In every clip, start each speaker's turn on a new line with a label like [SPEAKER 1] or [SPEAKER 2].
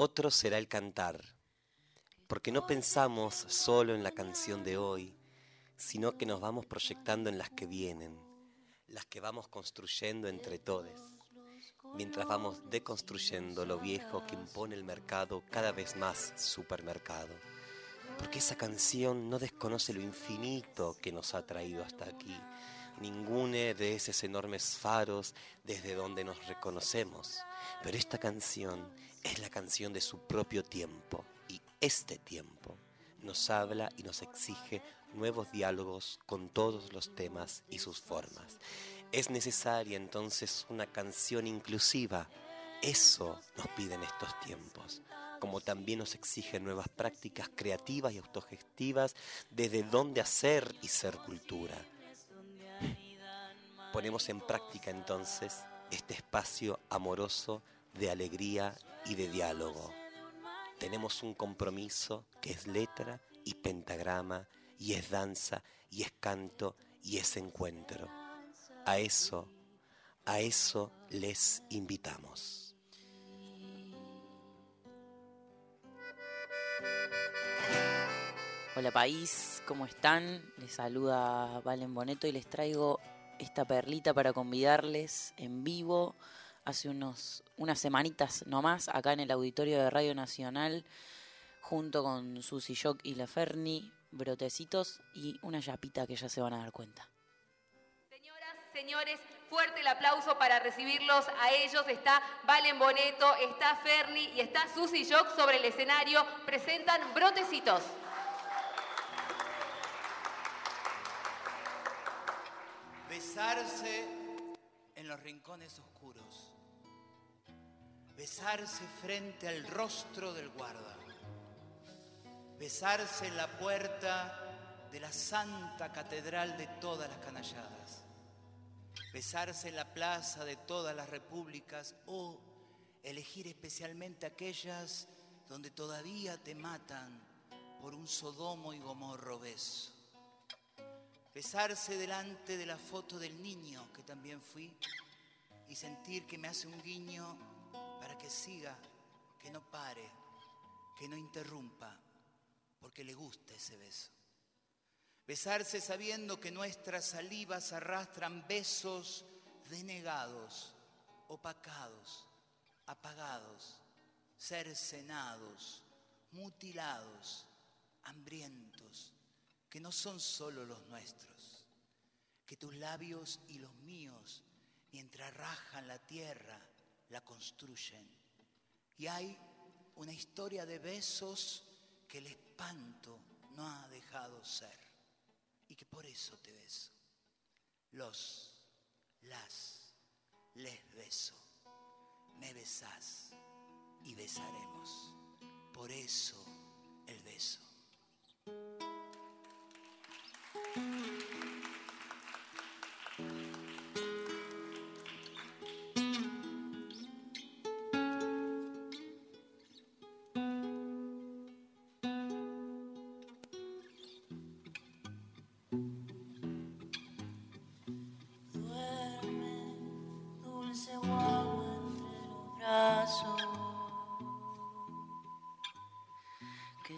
[SPEAKER 1] Otro será el cantar, porque no pensamos solo en la canción de hoy, sino que nos vamos proyectando en las que vienen, las que vamos construyendo entre todos, mientras vamos deconstruyendo lo viejo que impone el mercado cada vez más supermercado. Porque esa canción no desconoce lo infinito que nos ha traído hasta aquí, ninguno de esos enormes faros desde donde nos reconocemos. Pero esta canción es la canción de su propio tiempo y este tiempo nos habla y nos exige nuevos diálogos con todos los temas y sus formas. Es necesaria entonces una canción inclusiva. Eso nos piden estos tiempos, como también nos exigen nuevas prácticas creativas y autogestivas desde dónde hacer y ser cultura. Ponemos en práctica entonces este espacio amoroso de alegría y de diálogo. Tenemos un compromiso que es letra y pentagrama y es danza y es canto y es encuentro. A eso, a eso les invitamos.
[SPEAKER 2] Hola país, ¿cómo están? Les saluda Valen Boneto y les traigo esta perlita para convidarles en vivo hace unos, unas semanitas nomás acá en el auditorio de Radio Nacional junto con Susy Jock y La Ferni, brotecitos y una yapita que ya se van a dar cuenta.
[SPEAKER 3] Señoras, señores, fuerte el aplauso para recibirlos a ellos. Está Valen Boneto, está Ferni y está Susy Jock sobre el escenario. Presentan brotecitos.
[SPEAKER 4] Besarse en los rincones oscuros. Besarse frente al rostro del guarda. Besarse en la puerta de la santa catedral de todas las canalladas. Besarse en la plaza de todas las repúblicas o elegir especialmente aquellas donde todavía te matan por un sodomo y gomorro beso besarse delante de la foto del niño que también fui y sentir que me hace un guiño para que siga, que no pare, que no interrumpa, porque le gusta ese beso. Besarse sabiendo que nuestras salivas arrastran besos denegados, opacados, apagados, cercenados, mutilados, hambrientos que no son solo los nuestros, que tus labios y los míos, mientras rajan la tierra, la construyen. Y hay una historia de besos que el espanto no ha dejado ser y que por eso te beso. Los, las, les beso. Me besás y besaremos. Por eso el beso.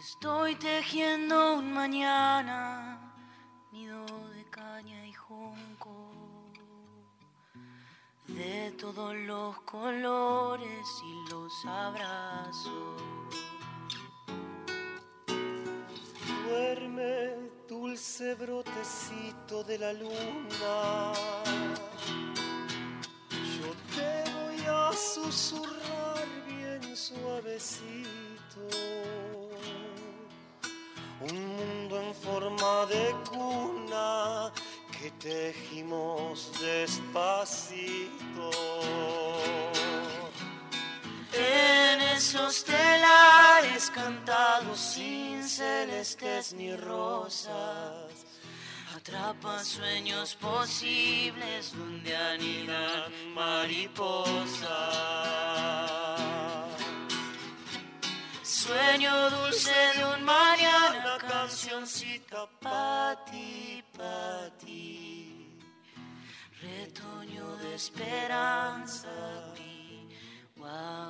[SPEAKER 5] Estoy tejiendo un mañana, nido de caña y junco. De todos los colores y los abrazos.
[SPEAKER 6] Duerme, dulce brotecito de la luna. Que tejimos despacito.
[SPEAKER 5] En esos telares cantados sin celestes ni rosas, atrapa sueños posibles donde anidan mariposas. Sueño dulce de un mañana, esperanza
[SPEAKER 6] vi. Wow.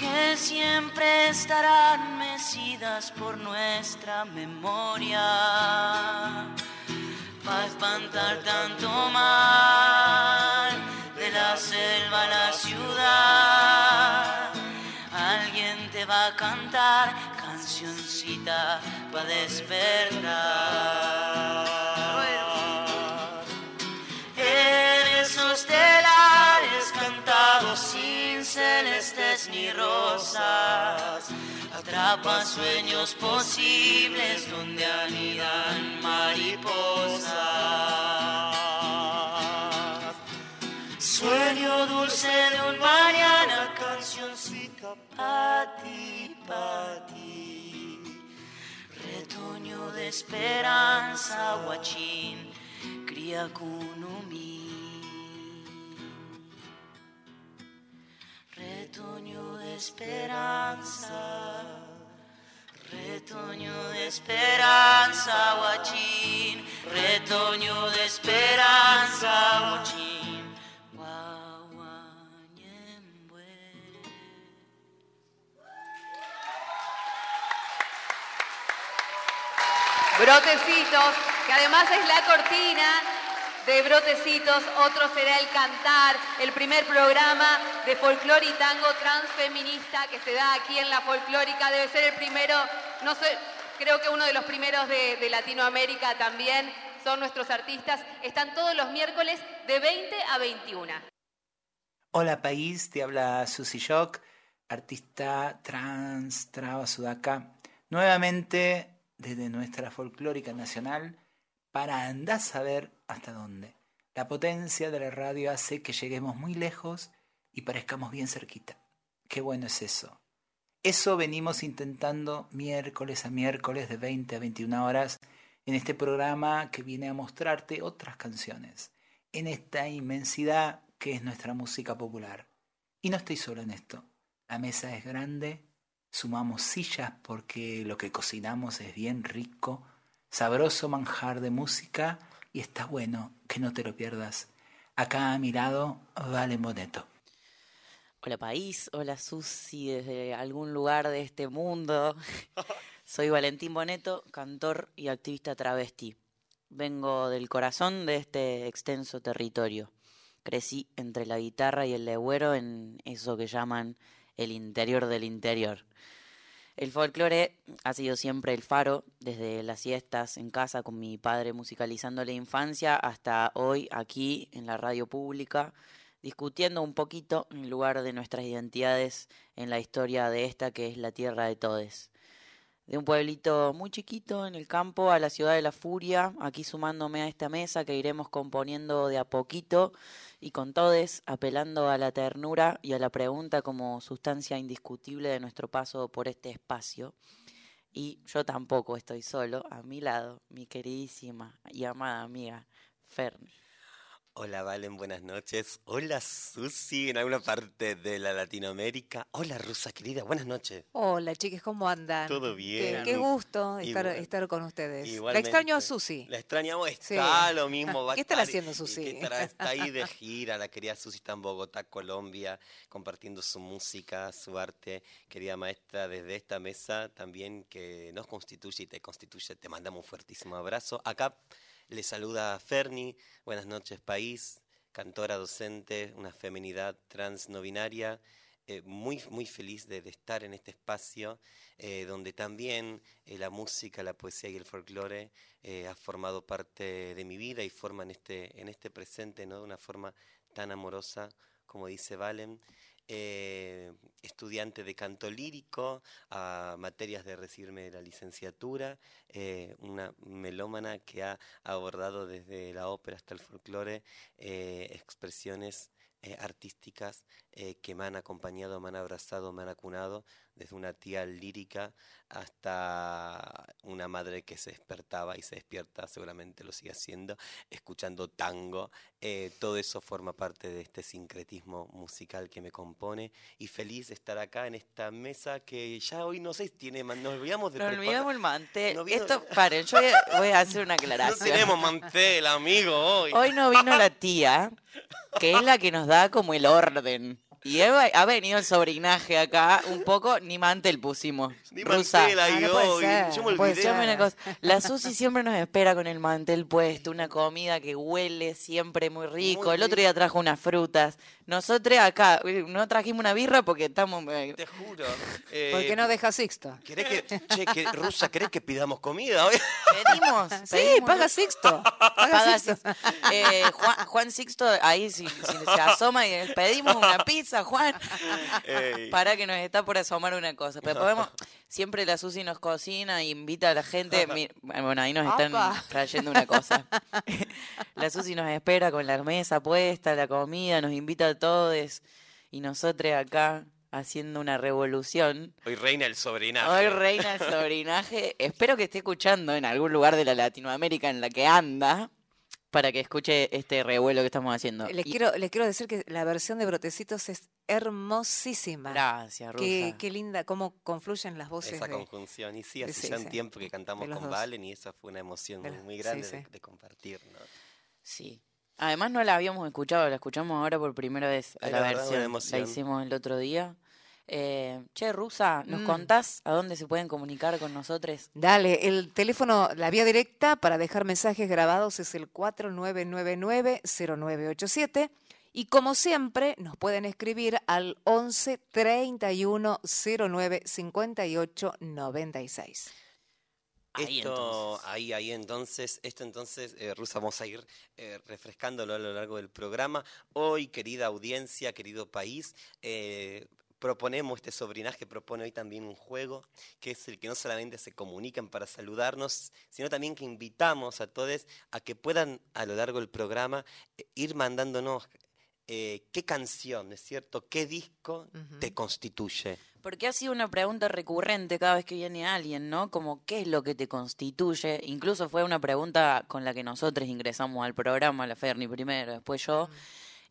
[SPEAKER 6] Que
[SPEAKER 5] siempre estarán mecidas por nuestra memoria para espantar tanto mal de la selva a la ciudad. Alguien te va a cantar cancioncita para despertar. Sueños posibles donde anidan mariposas. Sueño dulce de un mañana, cancioncita pa' ti, pa' ti. Retoño de esperanza, guachín, cría. Retoño de esperanza, retoño de esperanza, guachín, retoño de esperanza, guachín.
[SPEAKER 3] Brotecitos, que además es la cortina de Brotecitos, otro será el cantar, el primer programa de folclore y tango transfeminista que se da aquí en la folclórica, debe ser el primero, no sé, creo que uno de los primeros de, Latinoamérica también, son nuestros artistas, están todos los miércoles de 20 a 21.
[SPEAKER 7] Hola país, te habla Susi Shock, artista trans, traba sudaca, nuevamente desde nuestra folclórica nacional para andar a saber hasta dónde. La potencia de la radio hace que lleguemos muy lejos y parezcamos bien cerquita. Qué bueno es eso. Eso venimos intentando miércoles a miércoles de 20 a 21 horas en este programa que viene a mostrarte otras canciones, en esta inmensidad que es nuestra música popular. Y no estoy solo en esto. La mesa es grande, sumamos sillas porque lo que cocinamos es bien rico, sabroso manjar de música y está bueno que no te lo pierdas. Acá a mi lado, Vale Boneto.
[SPEAKER 2] Hola país, hola Susi desde algún lugar de este mundo. Soy Valentín Boneto, cantor y activista travesti. Vengo del corazón de este extenso territorio. Crecí entre la guitarra y el legüero en eso que llaman el interior del interior. El folclore ha sido siempre el faro, desde las siestas en casa con mi padre musicalizando la infancia hasta hoy aquí en la radio pública, discutiendo un poquito en lugar de nuestras identidades en la historia de esta que es la tierra de todes. De un pueblito muy chiquito en el campo a la ciudad de la furia, aquí sumándome a esta mesa que iremos componiendo de a poquito y con todes, apelando a la ternura y a la pregunta como sustancia indiscutible de nuestro paso por este espacio. Y yo tampoco estoy solo, a mi lado, mi queridísima y amada amiga Fern.
[SPEAKER 1] Hola Valen, buenas noches. Hola Susi, en alguna parte de la Latinoamérica. Hola Rusa querida, buenas noches.
[SPEAKER 8] Hola, chiques, ¿cómo andan?
[SPEAKER 1] Todo bien.
[SPEAKER 8] qué gusto estar,
[SPEAKER 1] Igual-
[SPEAKER 8] estar con ustedes. La extraño a Susi.
[SPEAKER 1] La extrañamos,
[SPEAKER 8] Sí.
[SPEAKER 1] está lo mismo. Va
[SPEAKER 8] ¿Qué estará
[SPEAKER 1] estar-
[SPEAKER 8] haciendo Susi?
[SPEAKER 1] que estará- está ahí de gira, la querida Susi está en Bogotá, Colombia, compartiendo su música, su arte. Querida maestra, desde esta mesa también que nos constituye y te constituye, te mandamos un fuertísimo abrazo. Acá le saluda Ferni, buenas noches país, cantora docente, una feminidad trans no binaria. eh, muy, muy feliz de, estar en este espacio eh, donde también eh, la música, la poesía y el folclore ha formado parte de mi vida y forman este, en este presente ¿no? de una forma tan amorosa como dice Valen. Eh, estudiante de canto lírico, a materias de recibirme de la licenciatura, eh, una melómana que ha abordado desde la ópera hasta el folclore eh, expresiones artísticas eh, que me han acompañado, me han abrazado, me han acunado, desde una tía lírica hasta una madre que se despertaba y se despierta, seguramente lo sigue haciendo, escuchando tango. Eh, todo eso forma parte de este sincretismo musical que me compone y feliz de estar acá en esta mesa que ya hoy no sé, tiene, nos olvidamos de
[SPEAKER 2] Nos olvidamos el mantel.
[SPEAKER 1] No vino-
[SPEAKER 2] Esto, paren, yo voy a, hacer una
[SPEAKER 1] No
[SPEAKER 2] aclaración.
[SPEAKER 1] tenemos mantel, amigo, hoy.
[SPEAKER 2] Hoy no vino la tía, que es la que nos da como el orden. Y Eva- ha venido el sobrinaje acá, un poco, ni mantel pusimos.
[SPEAKER 1] Ni
[SPEAKER 2] Rusa,
[SPEAKER 1] mantel ahí
[SPEAKER 8] Ah, no puede ser,
[SPEAKER 1] Yo me
[SPEAKER 8] no puede
[SPEAKER 1] olvidé.
[SPEAKER 8] ser.
[SPEAKER 2] Escuchame una cosa. La Susi siempre nos espera con el mantel puesto, una comida que huele siempre muy rico.
[SPEAKER 1] Muy
[SPEAKER 2] el otro día trajo unas frutas. Nosotros acá eh, no trajimos una birra porque estamos. eh,
[SPEAKER 1] Te juro.
[SPEAKER 8] ¿Por
[SPEAKER 1] Eh,
[SPEAKER 8] qué no deja Sixto?
[SPEAKER 1] ¿Querés que, che, que, Rusa, ¿querés que pidamos comida hoy?
[SPEAKER 2] Pedimos.
[SPEAKER 8] Sí,
[SPEAKER 2] pedimos,
[SPEAKER 8] paga. Sixto. Paga
[SPEAKER 2] Paga
[SPEAKER 8] Sixto.
[SPEAKER 2] Sixto. Eh, Juan, Juan Sixto, ahí si, si se asoma y pedimos una pizza, Juan.
[SPEAKER 1] Ey.
[SPEAKER 2] Para que nos está por asomar una cosa. Pero podemos, siempre la Susi nos cocina y invita a la gente. Mi- Bueno, ahí nos están
[SPEAKER 8] Apa.
[SPEAKER 2] trayendo una cosa. La Susi nos espera con la mesa puesta, la comida, nos invita a todos. Y nosotros acá haciendo una revolución.
[SPEAKER 1] Hoy reina el sobrinaje.
[SPEAKER 2] Hoy reina el sobrinaje. Espero que esté escuchando en algún lugar de la Latinoamérica en la que anda para que escuche este revuelo que estamos haciendo.
[SPEAKER 8] Les
[SPEAKER 2] Y-
[SPEAKER 8] quiero, les quiero decir que la versión de Brotecitos es hermosísima.
[SPEAKER 2] Gracias, Rusa.
[SPEAKER 8] Qué, qué linda, cómo confluyen las voces.
[SPEAKER 1] Esa
[SPEAKER 8] de-
[SPEAKER 1] conjunción. Y sí, hace
[SPEAKER 8] sí,
[SPEAKER 1] ya
[SPEAKER 8] sí.
[SPEAKER 1] un tiempo que cantamos con
[SPEAKER 8] dos.
[SPEAKER 1] Valen y esa fue una emoción
[SPEAKER 8] De
[SPEAKER 1] muy,
[SPEAKER 8] los-
[SPEAKER 1] muy
[SPEAKER 8] sí,
[SPEAKER 1] grande
[SPEAKER 8] sí.
[SPEAKER 1] De, de compartir. ¿no?
[SPEAKER 2] Sí. Además no la habíamos escuchado, la escuchamos ahora por primera vez a la
[SPEAKER 1] la verdad, una
[SPEAKER 2] versión. La hicimos el otro día. Eh, che, Rusa, ¿nos
[SPEAKER 8] Mm.
[SPEAKER 2] contás a dónde se pueden comunicar con nosotros?
[SPEAKER 8] Dale, el teléfono, la vía directa para dejar mensajes grabados es el 4999-0987. Y como siempre, nos pueden escribir al 11 31 09 58 96.
[SPEAKER 2] Ahí,
[SPEAKER 1] esto,
[SPEAKER 2] entonces.
[SPEAKER 1] ahí, ahí entonces, esto entonces, eh, Rusa, vamos a ir eh, refrescándolo a lo largo del programa. Hoy, querida audiencia, querido país, eh, proponemos, este sobrinaje propone hoy también un juego, que es el que no solamente se comunican para saludarnos, sino también que invitamos a todos a que puedan a lo largo del programa eh, ir mandándonos eh, qué canción, ¿no es cierto? ¿Qué disco te constituye?
[SPEAKER 2] Porque ha sido una pregunta recurrente cada vez que viene alguien, ¿no? Como, ¿qué es lo que te constituye? Incluso fue una pregunta con la que nosotros ingresamos al programa, la Ferni primero, después yo.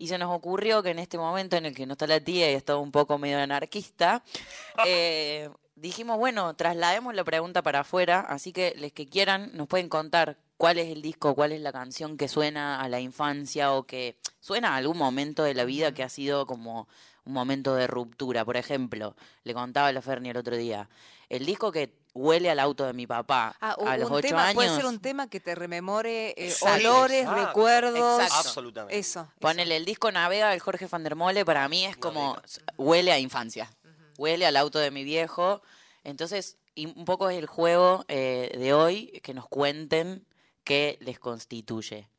[SPEAKER 2] Y se nos ocurrió que en este momento en el que no está la tía y está un poco medio anarquista, eh, dijimos, bueno, traslademos la pregunta para afuera, así que les que quieran nos pueden contar cuál es el disco, cuál es la canción que suena a la infancia o que suena a algún momento de la vida que ha sido como un momento de ruptura. Por ejemplo, le contaba a la Ferni el otro día, el disco que huele al auto de mi papá
[SPEAKER 8] Ah,
[SPEAKER 2] a los ocho años.
[SPEAKER 8] puede ser un tema que te rememore eh, olores, recuerdos.
[SPEAKER 2] exacto.
[SPEAKER 1] Absolutamente.
[SPEAKER 8] Eso. eso.
[SPEAKER 2] Ponele el disco Navega del Jorge van der Mole, para mí es como huele a infancia, huele al auto de mi viejo. Entonces, y un poco es el juego eh, de hoy que nos cuenten qué les constituye.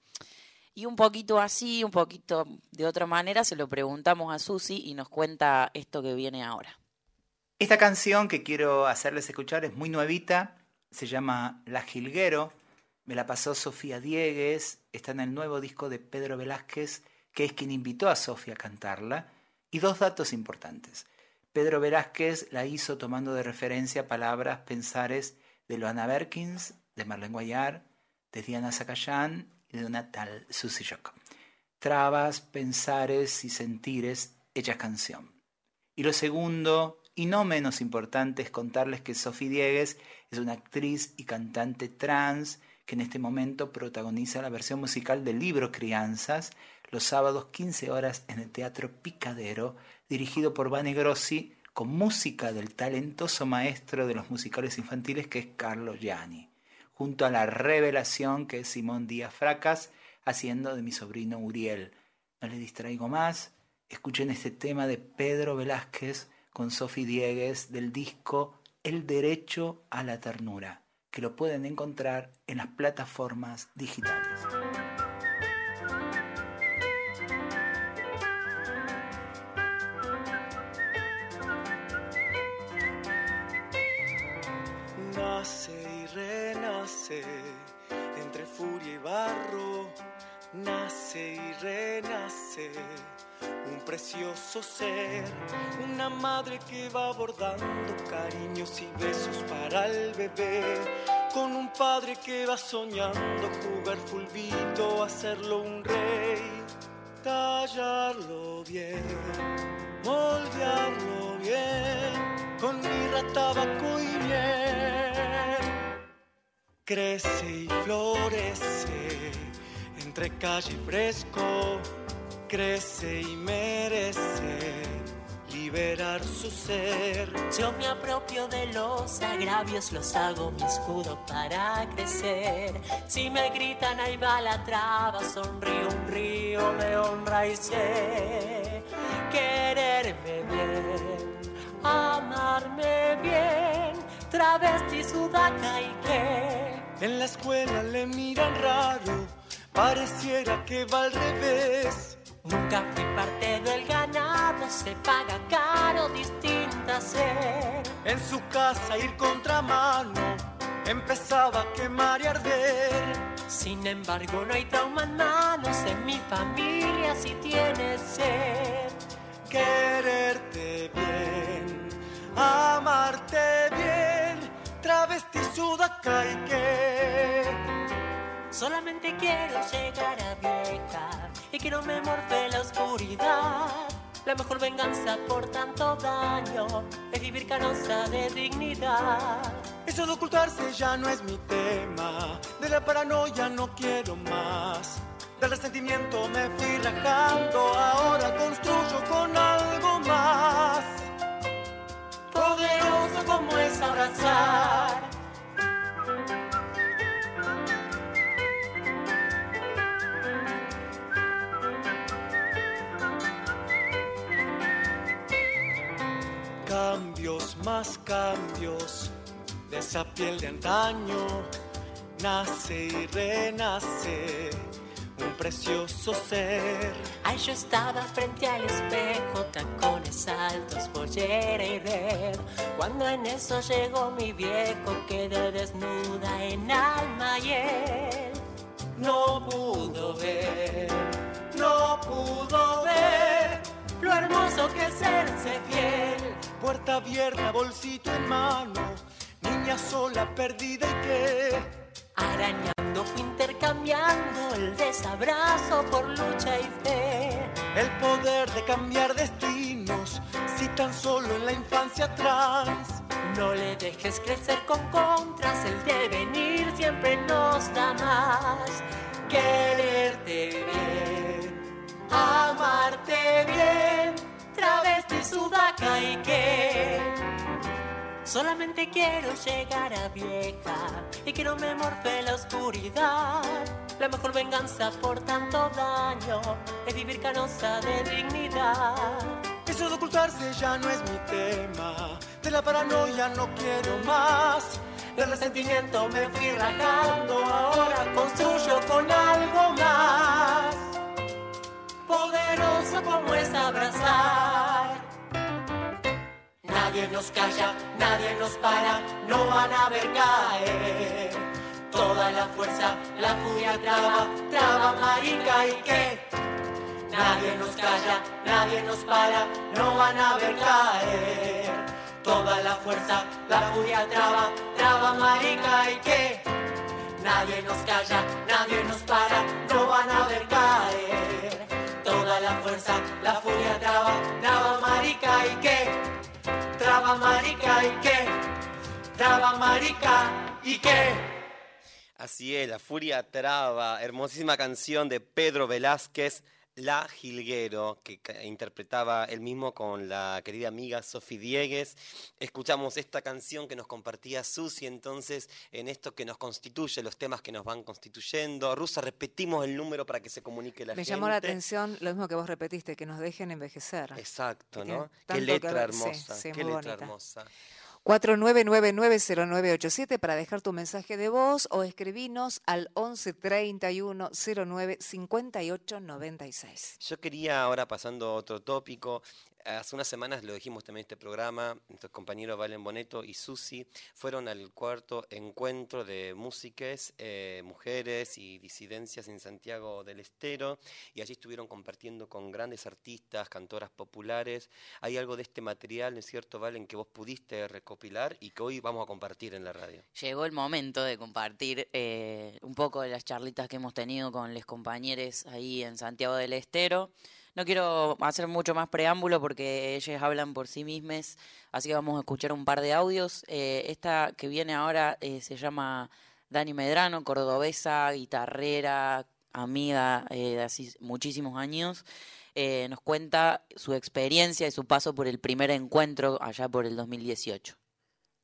[SPEAKER 2] Y un poquito así, un poquito de otra manera, se lo preguntamos a Susi y nos cuenta esto que viene ahora.
[SPEAKER 7] Esta canción que quiero hacerles escuchar es muy nuevita, se llama La Jilguero, me la pasó Sofía Diegues, está en el nuevo disco de Pedro Velázquez, que es quien invitó a Sofía a cantarla, y dos datos importantes. Pedro Velázquez la hizo tomando de referencia palabras, pensares de Loana Berkins, de Marlene Guayar, de Diana Zacayán y de una tal Susie. Trabas, pensares y sentires, hecha canción. Y lo segundo, y no menos importante, es contarles que Sophie Diegues es una actriz y cantante trans que en este momento protagoniza la versión musical del libro Crianzas los sábados 15 horas en el Teatro Picadero, dirigido por Vane Grossi, con música del talentoso maestro de los musicales infantiles que es Carlo Gianni, junto a la revelación que es Simón Díaz Fracas, haciendo de mi sobrino Uriel. No les distraigo más, escuchen este tema de Pedro Velázquez con Sophie Diegues del disco El Derecho a la Ternura, que lo pueden encontrar en las plataformas digitales.
[SPEAKER 6] Cariños y besos para el bebé, con un padre que va soñando jugar fulbito, hacerlo un rey, tallarlo bien, moldearlo bien, con mirra, tabaco y miel. Crece y florece entre calle y fresco, crece y merece liberar su ser.
[SPEAKER 9] Yo me apropio de los agravios, los hago mi escudo para crecer. Si me gritan ahí va la traba, sonrío un río de honra y sé quererme bien, amarme bien, travesti, sudaca y qué.
[SPEAKER 6] En la escuela le miran raro, pareciera que va al revés.
[SPEAKER 9] Nunca fui parte del ganado, se paga caro, distinta ser.
[SPEAKER 6] En su casa ir contramano, empezaba a quemar y arder.
[SPEAKER 9] Sin embargo, no hay trauma en manos, en mi familia si tiene sed.
[SPEAKER 6] Quererte bien, amarte bien, travesti, sudaca y qué.
[SPEAKER 9] Solamente quiero llegar a vieja y que no la oscuridad. La mejor venganza por tanto daño es vivir canosa de dignidad.
[SPEAKER 6] Eso de ocultarse ya no es mi tema, de la paranoia no quiero más. Del resentimiento me fui rajando, ahora construyo con algo más.
[SPEAKER 9] Poderoso como es abrazar.
[SPEAKER 6] Cambios más cambios de esa piel de antaño, nace y renace un precioso ser.
[SPEAKER 9] Ay, yo estaba frente al espejo, tacones altos, pollera y red. Cuando en eso llegó mi viejo, quedé desnuda en alma y él
[SPEAKER 6] No pudo ver, no pudo ver
[SPEAKER 9] lo hermoso que es serse fiel.
[SPEAKER 6] Puerta abierta, bolsito en mano, niña sola, perdida y qué.
[SPEAKER 9] Arañando intercambiando el desabrazo por lucha y fe.
[SPEAKER 6] El poder de cambiar destinos, si tan solo en la infancia trans.
[SPEAKER 9] No le dejes crecer con contras, el devenir siempre nos da más. Quererte bien, amarte bien, travesti, sudaca y qué. Solamente quiero llegar a vieja y que no me morfe la oscuridad. La mejor venganza por tanto daño es vivir canosa de dignidad.
[SPEAKER 6] Eso de ocultarse ya no es mi tema, de la paranoia no quiero más.
[SPEAKER 9] Del resentimiento me fui rajando, ahora construyo con algo más. Poderoso como es abrazar. Nadie nos calla, nadie nos para, no van a ver caer. Toda la fuerza, la furia traba, traba marica y qué. Nadie nos calla, nadie nos para, no van a ver caer. Toda la fuerza, la furia traba, traba marica y qué. Nadie nos calla, nadie nos para, no van a ver caer. Fuerza, la furia traba, traba marica y qué. Traba marica y qué. Traba marica y qué.
[SPEAKER 1] Así es, La Furia Traba, hermosísima canción de Pedro Velázquez, La Jilguero, que interpretaba él mismo con la querida amiga Sofi Diegues. Escuchamos esta canción que nos compartía Susi, entonces, en esto que nos constituye, los temas que nos van constituyendo. Rusa, repetimos el número para que se comunique la
[SPEAKER 8] Me
[SPEAKER 1] gente.
[SPEAKER 8] llamó la atención lo mismo que vos repetiste, que nos dejen envejecer.
[SPEAKER 1] Exacto,
[SPEAKER 8] Que
[SPEAKER 1] ¿no? Qué
[SPEAKER 8] que
[SPEAKER 1] letra
[SPEAKER 8] sí,
[SPEAKER 1] hermosa,
[SPEAKER 8] sí,
[SPEAKER 1] qué letra
[SPEAKER 8] bonita.
[SPEAKER 1] hermosa.
[SPEAKER 8] 49990987 para dejar tu mensaje de voz o escribinos al 11 31 09 58 96.
[SPEAKER 1] Yo quería ahora pasando a otro tópico, hace unas semanas lo dijimos también en este programa, nuestros compañeros Valen Boneto y Susi fueron al cuarto encuentro de músicas, eh, mujeres y disidencias en Santiago del Estero y allí estuvieron compartiendo con grandes artistas, cantoras populares. Hay algo de este material, ¿no es cierto, Valen, que vos pudiste recopilar y que hoy vamos a compartir en la radio?
[SPEAKER 2] Llegó el momento de compartir eh, un poco de las charlitas que hemos tenido con los compañeros ahí en Santiago del Estero. No quiero hacer mucho más preámbulo porque ellos hablan por sí mismos, así que vamos a escuchar un par de audios. Eh, esta que viene ahora eh, se llama Dani Medrano, cordobesa, guitarrera, amiga eh, de así muchísimos años. nos cuenta su experiencia y su paso por el primer encuentro allá por el 2018.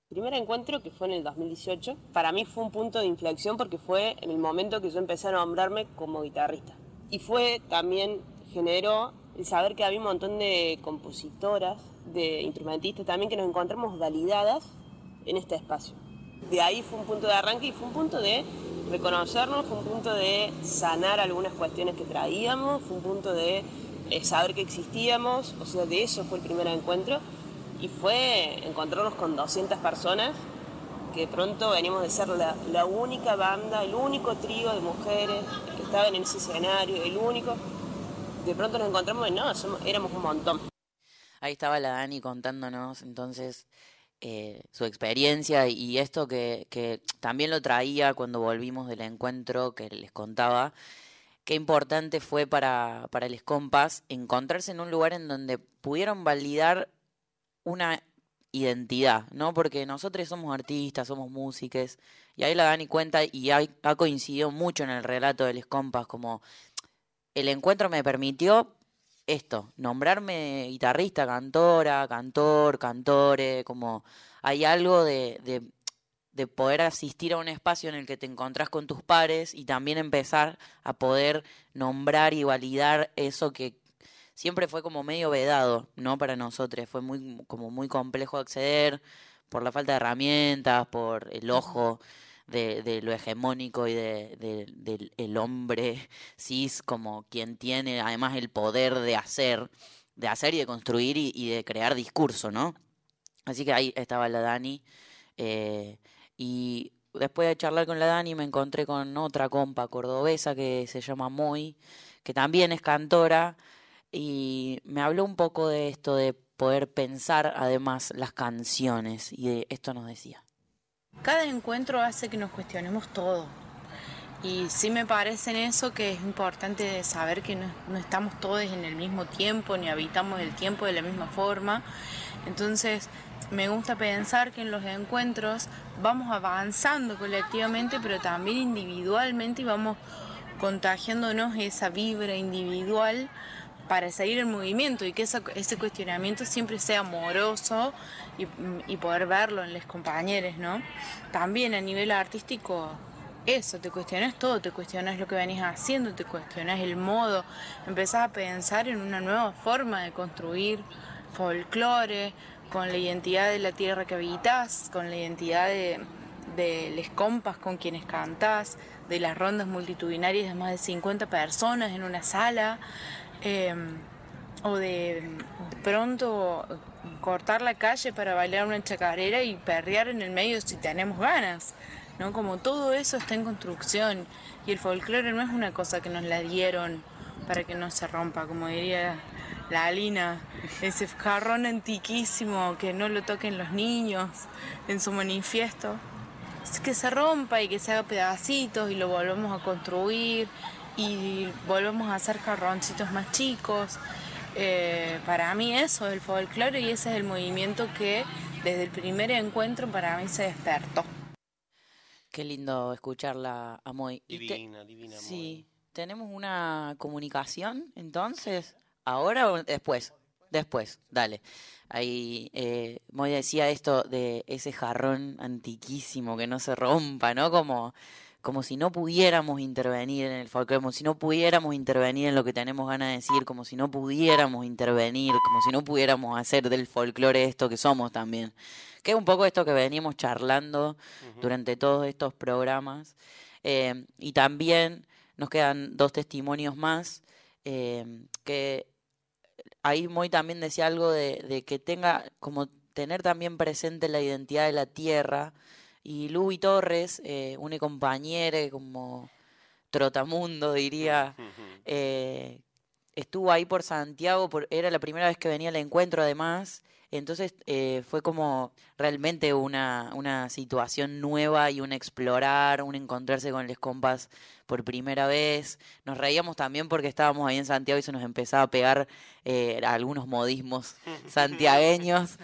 [SPEAKER 10] Primer encuentro que fue en el 2018, para mí fue un punto de inflexión porque fue en el momento que yo empecé a nombrarme como guitarrista. Y fue también generó el saber que había un montón de compositoras, de instrumentistas también que nos encontramos validadas en este espacio. De ahí fue un punto de arranque y fue un punto de reconocernos, fue un punto de sanar algunas cuestiones que traíamos, fue un punto de eh, saber que existíamos, o sea, de eso fue el primer encuentro y fue encontrarnos con 200 personas que de pronto venimos de ser la, única banda, el único trío de mujeres que estaban en ese escenario, el único de pronto nos encontramos y no, éramos un montón.
[SPEAKER 2] Ahí estaba la Dani contándonos entonces eh, su experiencia y esto que, también lo traía cuando volvimos del encuentro que les contaba. Qué importante fue para, para les compas encontrarse en un lugar en donde pudieron validar una identidad, ¿no? Porque nosotros somos artistas, somos músicos, y ahí la Dani cuenta y ha, ha coincidido mucho en el relato de Les Compas, como el encuentro me permitió esto, nombrarme guitarrista, cantora, cantor, cantore, como hay algo de, de, de, poder asistir a un espacio en el que te encontrás con tus pares y también empezar a poder nombrar y validar eso que siempre fue como medio vedado, ¿no? Para nosotros, fue muy, como muy complejo acceder por la falta de herramientas, por el ojo de, lo hegemónico y de, del el hombre cis como quien tiene además el poder de hacer, de hacer y de construir y, de crear discurso, ¿no? Así que ahí estaba la Dani. Eh, y después de charlar con la Dani me encontré con otra compa cordobesa que se llama Moy, que también es cantora, y me habló un poco de esto de poder pensar además las canciones, y de esto nos decía.
[SPEAKER 11] Cada encuentro hace que nos cuestionemos todo. Y sí me parece en eso que es importante saber que no, estamos todos en el mismo tiempo, ni habitamos el tiempo de la misma forma. Entonces, me gusta pensar que en los encuentros vamos avanzando colectivamente, pero también individualmente y vamos contagiándonos esa vibra individual para seguir en movimiento y que ese cuestionamiento siempre sea amoroso y, poder verlo en los compañeros, ¿no? También a nivel artístico, eso, te cuestionas todo, te cuestionas lo que venís haciendo, te cuestionas el modo, empezás a pensar en una nueva forma de construir folclore, con la identidad de la tierra que habitas, con la identidad de, de les compas con quienes cantás, de las rondas multitudinarias de más de 50 personas en una sala. Em, o de pronto cortar la calle para bailar una chacarera y perrear en el medio si tenemos ganas, ¿no? Como todo eso está en construcción y el folclore no es una cosa que nos la dieron para que no se rompa, como diría la Alina, ese jarrón antiquísimo que no lo toquen los niños en su manifiesto. Es que se rompa y que se haga pedacitos y lo volvamos a construir y volvemos a hacer jarroncitos más chicos. Eh, para mí eso es el folclore y ese es el movimiento que desde el primer encuentro para mí se despertó.
[SPEAKER 2] Qué lindo escucharla, Amoy.
[SPEAKER 1] Divina, divina.
[SPEAKER 2] Sí, tenemos una comunicación entonces, ahora o después. Después, dale. Ahí eh, Moy decía esto de ese jarrón antiquísimo que no se rompa, ¿no? Como como si no pudiéramos intervenir en el folclore, como si no pudiéramos intervenir en lo que tenemos ganas de decir, como si no pudiéramos intervenir, como si no pudiéramos hacer del folclore esto que somos también. Que es un poco esto que venimos charlando durante todos estos programas. Eh, y también nos quedan dos testimonios más, eh, que ahí Moy también decía algo de, de que tenga, como tener también presente la identidad de la tierra. Y Luby Torres, eh, una compañera como trotamundo, diría, eh, estuvo ahí por Santiago, por, era la primera vez que venía al encuentro además, entonces eh, fue como realmente una, una situación nueva y un explorar, un encontrarse con los compas por primera vez. Nos reíamos también porque estábamos ahí en Santiago y se nos empezaba a pegar eh, algunos modismos santiagueños.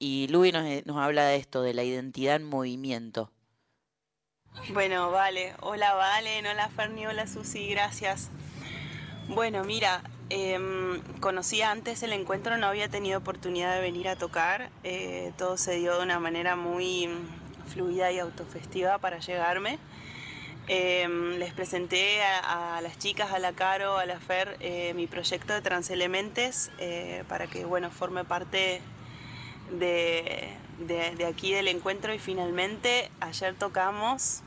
[SPEAKER 2] Eh, y Luis nos, nos habla de esto, de la identidad en movimiento.
[SPEAKER 12] Bueno, vale. Hola, Valen. Hola, Ferni. Hola, Susi. Gracias. Bueno, mira, eh, conocía antes el encuentro, no había tenido oportunidad de venir a tocar. Eh, todo se dio de una manera muy fluida y autofestiva para llegarme. Eh, les presenté a, a, las chicas, a la Caro, a la Fer, eh, mi proyecto de Transelementes eh, para que bueno, forme parte de, de, aquí del encuentro y finalmente ayer tocamos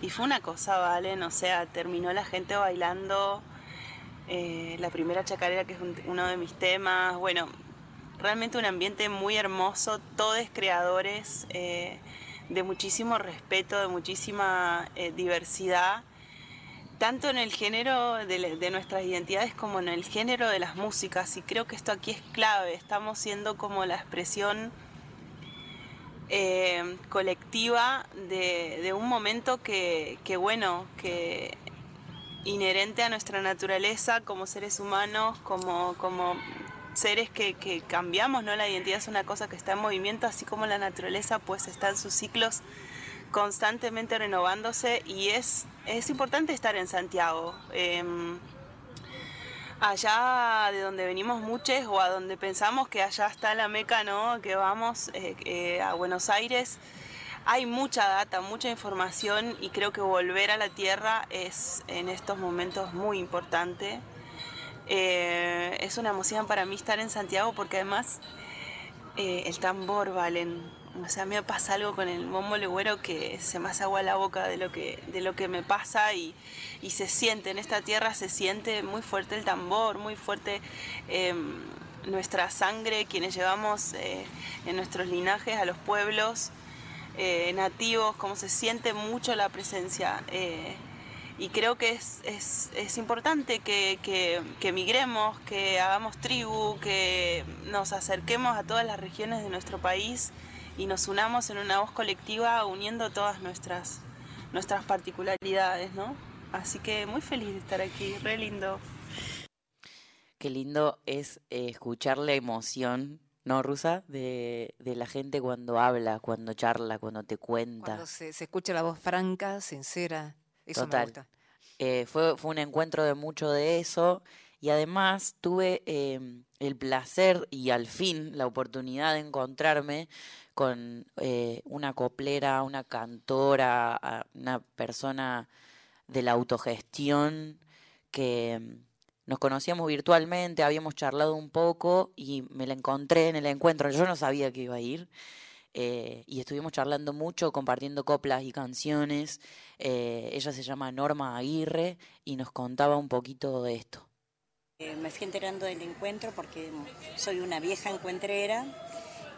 [SPEAKER 12] y fue una cosa, ¿vale? O sea, terminó la gente bailando eh, la primera chacarera, que es un, uno de mis temas. Bueno, realmente un ambiente muy hermoso, todos creadores, eh, de muchísimo respeto, de muchísima eh, diversidad, tanto en el género de, nuestras identidades como en el género de las músicas. Y creo que esto aquí es clave, estamos siendo como la expresión eh, colectiva de, un momento que, que, bueno, que inherente a nuestra naturaleza como seres humanos, como, como seres que, que, cambiamos, ¿no? La identidad es una cosa que está en movimiento, así como la naturaleza pues está en sus ciclos constantemente renovándose y es, es importante estar en Santiago. Eh, allá de donde venimos muchos o a donde pensamos que allá está la meca, ¿no? Que vamos eh, eh, a Buenos Aires. Hay mucha data, mucha información y creo que volver a la tierra es en estos momentos muy importante. Eh, es una emoción para mí estar en Santiago porque además el tambor, Valen, o sea, me pasa algo con el bombo legüero que se me hace agua la boca de lo que, de lo que me pasa y, y se siente, en esta tierra se siente muy fuerte el tambor, muy fuerte eh, nuestra sangre, quienes llevamos eh, en nuestros linajes a los pueblos eh, nativos, como se siente mucho la presencia. y creo que es, es, es importante que, que, que migremos, que hagamos tribu, que nos acerquemos a todas las regiones de nuestro país y nos unamos en una voz colectiva uniendo todas nuestras, nuestras particularidades, ¿no? Así que muy feliz de estar aquí, re lindo.
[SPEAKER 2] Qué lindo es eh, escuchar la emoción, ¿no, Rusa? De, de, la gente cuando habla, cuando charla, cuando te cuenta.
[SPEAKER 8] Cuando se, se escucha la voz franca, sincera, eso
[SPEAKER 2] Total.
[SPEAKER 8] me gusta.
[SPEAKER 2] Eh, fue, fue un encuentro de mucho de eso y además tuve eh, el placer y al fin la oportunidad de encontrarme con eh, una coplera, una cantora, una persona de la autogestión que mm, nos conocíamos virtualmente, habíamos charlado un poco y me la encontré en el encuentro. Yo no sabía que iba a ir. Eh, y estuvimos charlando mucho, compartiendo coplas y canciones. Eh, ella se llama Norma Aguirre y nos contaba un poquito de esto.
[SPEAKER 13] Eh, me fui enterando del encuentro porque soy una vieja encuentrera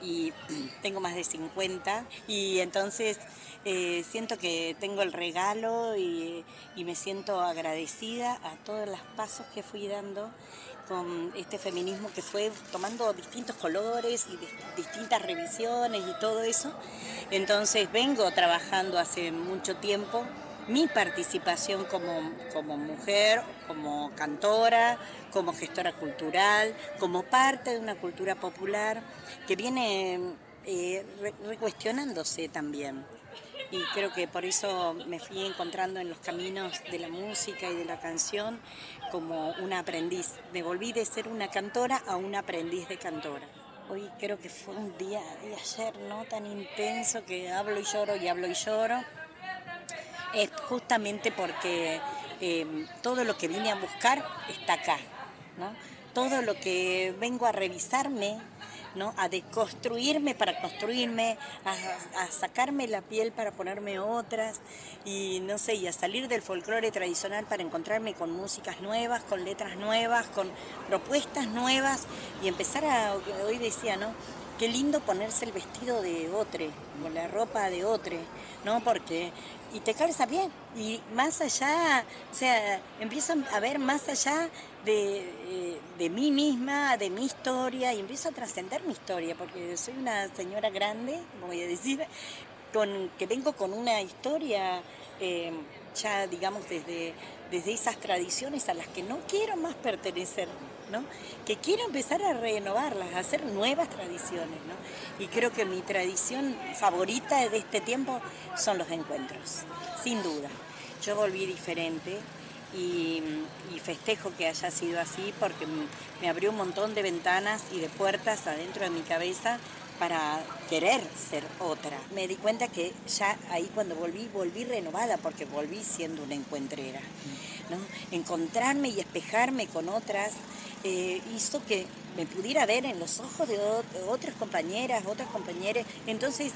[SPEAKER 13] y tengo más de 50 y entonces eh, siento que tengo el regalo y, y, me siento agradecida a todos los pasos que fui dando con este feminismo que fue tomando distintos colores y distintas revisiones y todo eso. Entonces vengo trabajando hace mucho tiempo mi participación como, como mujer, como cantora, como gestora cultural, como parte de una cultura popular que viene eh, recuestionándose también. Y creo que por eso me fui encontrando en los caminos de la música y de la canción como una aprendiz. Me volví de ser una cantora a una aprendiz de cantora. Hoy creo que fue un día de ayer, ¿no? Tan intenso que hablo y lloro y hablo y lloro es justamente porque eh, todo lo que vine a buscar está acá, ¿no? Todo lo que vengo a revisarme ¿no? A deconstruirme para construirme, a, a sacarme la piel para ponerme otras y no sé, y a salir del folclore tradicional para encontrarme con músicas nuevas, con letras nuevas, con propuestas nuevas y empezar a, hoy decía, ¿no? Qué lindo ponerse el vestido de otre, con la ropa de otre, ¿no? Porque y te calza bien. Y más allá, o sea, empiezo a ver más allá de, eh, de mí misma, de mi historia, y empiezo a trascender mi historia, porque soy una señora grande, voy a decir, con, que vengo con una historia eh, ya, digamos, desde, desde esas tradiciones a las que no quiero más pertenecer, ¿no? Que quiero empezar a renovarlas, a hacer nuevas tradiciones, ¿no? Y creo que mi tradición favorita de este tiempo son los encuentros, sin duda. Yo volví diferente y, y festejo que haya sido así porque me abrió un montón de ventanas y de puertas adentro de mi cabeza para querer ser otra. Me di cuenta que ya ahí cuando volví, volví renovada porque volví siendo una encuentrera. ¿no? Encontrarme y espejarme con otras eh, hizo que me pudiera ver en los ojos de, otras compañeras, otras compañeras. Entonces,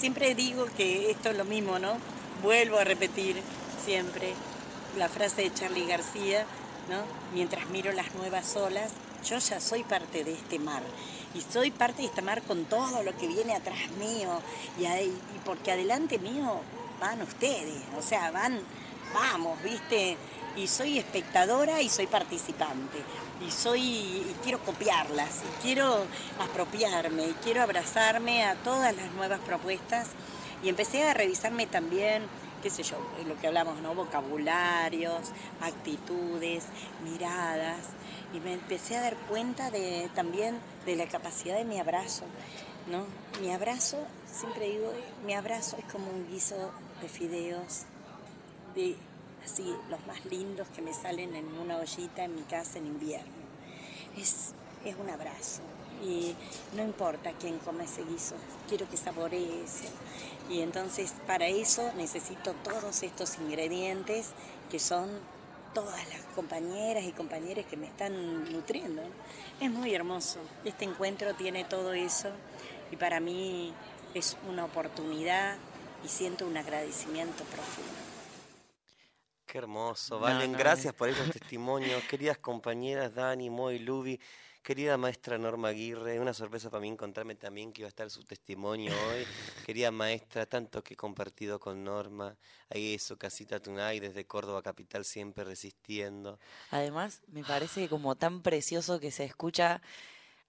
[SPEAKER 13] siempre digo que esto es lo mismo, ¿no? Vuelvo a repetir siempre la frase de Charlie García, ¿no? Mientras miro las nuevas olas, yo ya soy parte de este mar. Y soy parte de este mar con todo lo que viene atrás mío. Y, ahí- y porque adelante mío van ustedes. O sea, van, vamos, ¿viste? Y soy espectadora y soy participante. Y soy, y quiero copiarlas, y quiero apropiarme, y quiero abrazarme a todas las nuevas propuestas. Y empecé a revisarme también, qué sé yo, lo que hablamos, ¿no? Vocabularios, actitudes, miradas. Y me empecé a dar cuenta de, también de la capacidad de mi abrazo, ¿no? Mi abrazo, siempre digo, mi abrazo es como un guiso de fideos, de así, los más lindos que me salen en una ollita en mi casa en invierno. Es, es un abrazo. Y no importa quién come ese guiso, quiero que saboree. Y entonces para eso necesito todos estos ingredientes que son todas las compañeras y compañeros que me están nutriendo. Es muy hermoso. Este encuentro tiene todo eso y para mí es una oportunidad y siento un agradecimiento profundo.
[SPEAKER 1] Qué hermoso, Valen.
[SPEAKER 2] no,
[SPEAKER 1] Gracias por esos testimonios. Queridas compañeras Dani, Moy, Lubi, querida maestra Norma Aguirre, una sorpresa para mí encontrarme también que iba a estar su testimonio hoy. Querida maestra, tanto que he compartido con Norma, ahí en su casita Tunay, desde Córdoba Capital, siempre resistiendo.
[SPEAKER 2] Además, me parece como tan precioso que se escucha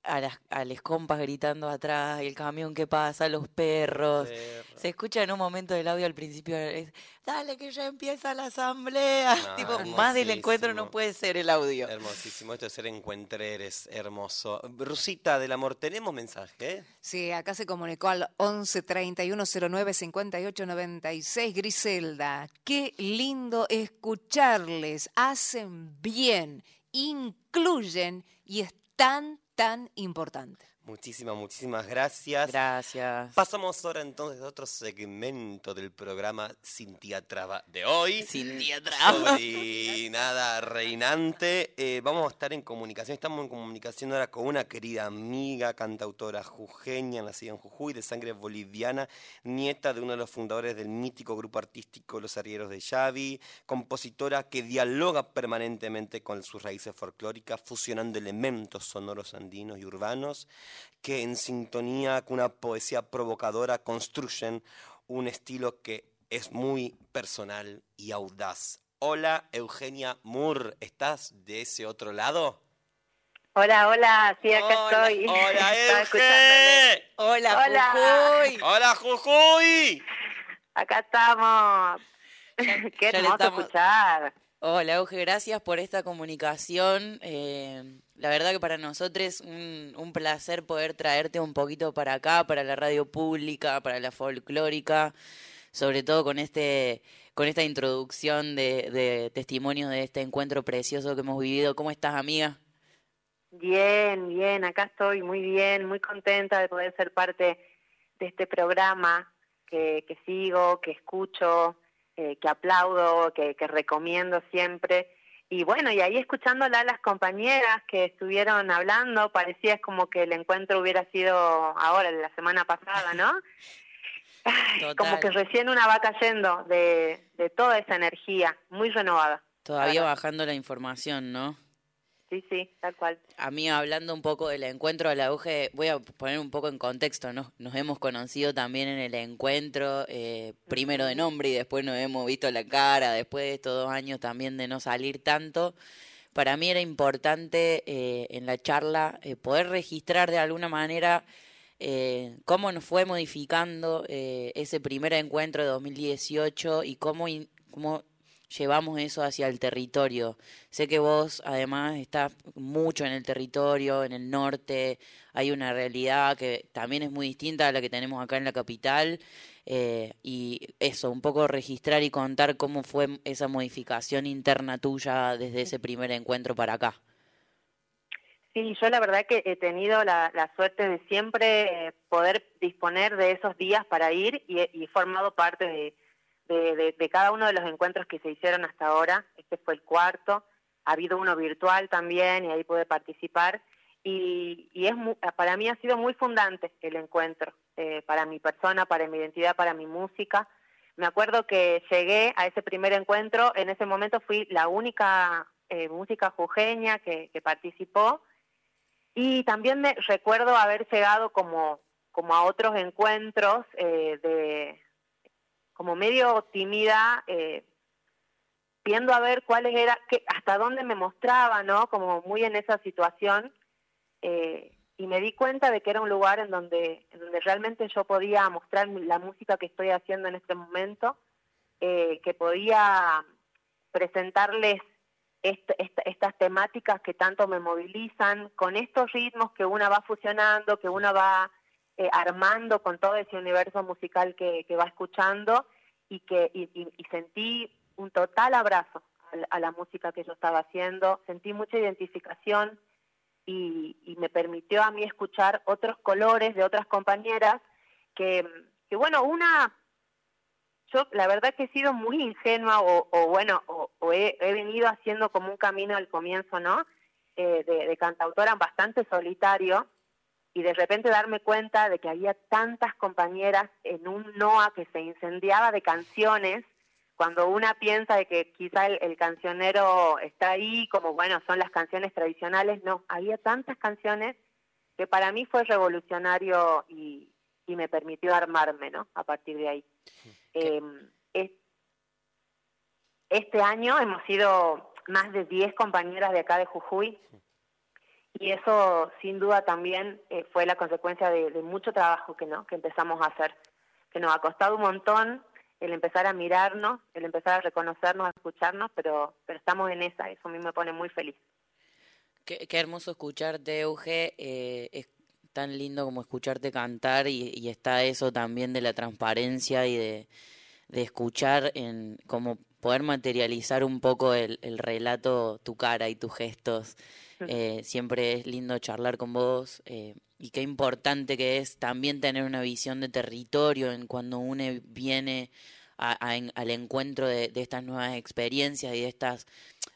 [SPEAKER 2] a las a les compas gritando atrás, el camión que pasa, los perros. Se escucha en un momento del audio al principio, es, dale que ya empieza la asamblea.
[SPEAKER 1] No,
[SPEAKER 2] tipo, más del encuentro no puede ser el audio.
[SPEAKER 1] Hermosísimo, esto de ser encuentreres, hermoso. Rusita del amor, ¿tenemos mensaje? eh?
[SPEAKER 8] Sí, acá se comunicó al 11 31 09 58 96. Griselda, qué lindo escucharles. Hacen bien, incluyen y es tan, tan importante.
[SPEAKER 1] Muchísimas, muchísimas gracias.
[SPEAKER 2] Gracias.
[SPEAKER 1] Pasamos ahora entonces a otro segmento del programa Cintia Traba de hoy.
[SPEAKER 2] Cintia Traba.
[SPEAKER 1] Sobre nada reinante. Eh, vamos a estar en comunicación, estamos en comunicación ahora con una querida amiga, cantautora jujeña, nacida en Jujuy, de sangre boliviana, nieta de uno de los fundadores del mítico grupo artístico Los Arrieros de Xavi, compositora que dialoga permanentemente con sus raíces folclóricas, fusionando elementos sonoros andinos y urbanos que en sintonía con una poesía provocadora construyen un estilo que es muy personal y audaz. Hola, Eugenia Moore, ¿estás de ese otro lado?
[SPEAKER 14] Hola, hola, sí, acá
[SPEAKER 1] Hola,
[SPEAKER 14] estoy.
[SPEAKER 1] hola, Euge.
[SPEAKER 2] Hola,
[SPEAKER 14] Hola.
[SPEAKER 2] Jujuy.
[SPEAKER 1] ¡Hola, Jujuy!
[SPEAKER 14] Acá estamos. Qué
[SPEAKER 2] ya
[SPEAKER 14] hermoso
[SPEAKER 2] estamos-
[SPEAKER 14] escuchar.
[SPEAKER 2] Hola, Euge, gracias por esta comunicación. Eh, la verdad que para nosotros un, un placer poder traerte un poquito para acá, para la radio pública, para la folclórica, sobre todo con este con esta introducción de, de testimonios de este encuentro precioso que hemos vivido. ¿Cómo estás, amiga?
[SPEAKER 14] Bien, bien, acá estoy muy bien, muy contenta de poder ser parte de este programa que, que sigo, que escucho, eh, que aplaudo, que recomiendo siempre. Y bueno, y ahí escuchándola a las compañeras que estuvieron hablando, parecía como que el encuentro hubiera sido ahora, la semana pasada, ¿no? Como que recién una va cayendo de, de toda esa energía, muy renovada.
[SPEAKER 2] Todavía bajando la información, ¿no?
[SPEAKER 14] Sí, sí, tal cual.
[SPEAKER 2] A mí hablando un poco del encuentro de la auge, voy a poner un poco en contexto, ¿no? Nos hemos conocido también en el encuentro, eh, primero de nombre y después nos hemos visto la cara, después de estos dos años también de no salir tanto. Para mí era importante eh, en la charla eh, poder registrar de alguna manera cómo nos fue modificando ese primer encuentro de 2018 y cómo, cómo llevamos eso hacia el territorio. Sé que vos además estás mucho en el territorio, en el norte, hay una realidad que también es muy distinta a la que tenemos acá en la capital. Eh, y eso, un poco registrar y contar cómo fue esa modificación interna tuya desde ese primer encuentro para acá.
[SPEAKER 14] Sí, yo la verdad que he tenido la, suerte de siempre eh, poder disponer de esos días para ir y he formado parte de, de, cada uno de los encuentros que se hicieron hasta ahora. Este fue el cuarto. Ha habido uno virtual también y ahí pude participar. Y, es para mí ha sido muy fundante el encuentro, eh, para mi persona, para mi identidad, para mi música. Me acuerdo que llegué a ese primer encuentro, en ese momento fui la única eh, música jujeña que, participó y también me recuerdo haber llegado como, como a otros encuentros eh, de, como medio tímida, eh, viendo a ver cuáles era, qué, hasta dónde me mostraba, ¿no? Como muy en esa situación. Eh, y me di cuenta de que era un lugar en donde, en donde realmente yo podía mostrar la música que estoy haciendo en este momento, eh, que podía presentarles estas temáticas que tanto me movilizan, con estos ritmos que una va fusionando, que una va eh, armando con todo ese universo musical que, va escuchando y que sentí un total abrazo a, la música que yo estaba haciendo, sentí mucha identificación y, me permitió a mí escuchar otros colores de otras compañeras que, bueno, una yo la verdad que he sido muy ingenua o, bueno, he, venido haciendo como un camino al comienzo, ¿no? Eh, de, de, cantautora bastante solitario y de repente darme cuenta de que había tantas compañeras en un NOA que se incendiaba de canciones, cuando una piensa de que quizá el, cancionero está ahí, como bueno, son las canciones tradicionales, no, había tantas canciones que para mí fue revolucionario y, me permitió armarme, ¿no? A partir de ahí. Em, este año hemos sido más de 10 compañeras de acá de Jujuy y eso sin duda también eh, fue la consecuencia de, mucho trabajo que no que empezamos a hacer que nos ha costado un montón el empezar a mirarnos el empezar a reconocernos a escucharnos pero pero estamos en esa eso a mí me pone muy feliz.
[SPEAKER 2] Qué, hermoso escucharte Euge eh, es tan lindo como escucharte cantar y, está eso también de la transparencia y de, de escuchar en como poder materializar un poco el, el relato tu cara y tus gestos. Eh, siempre es lindo charlar con vos eh, y qué importante que es también tener una visión de territorio en cuando uno viene al encuentro de, estas nuevas experiencias y de estas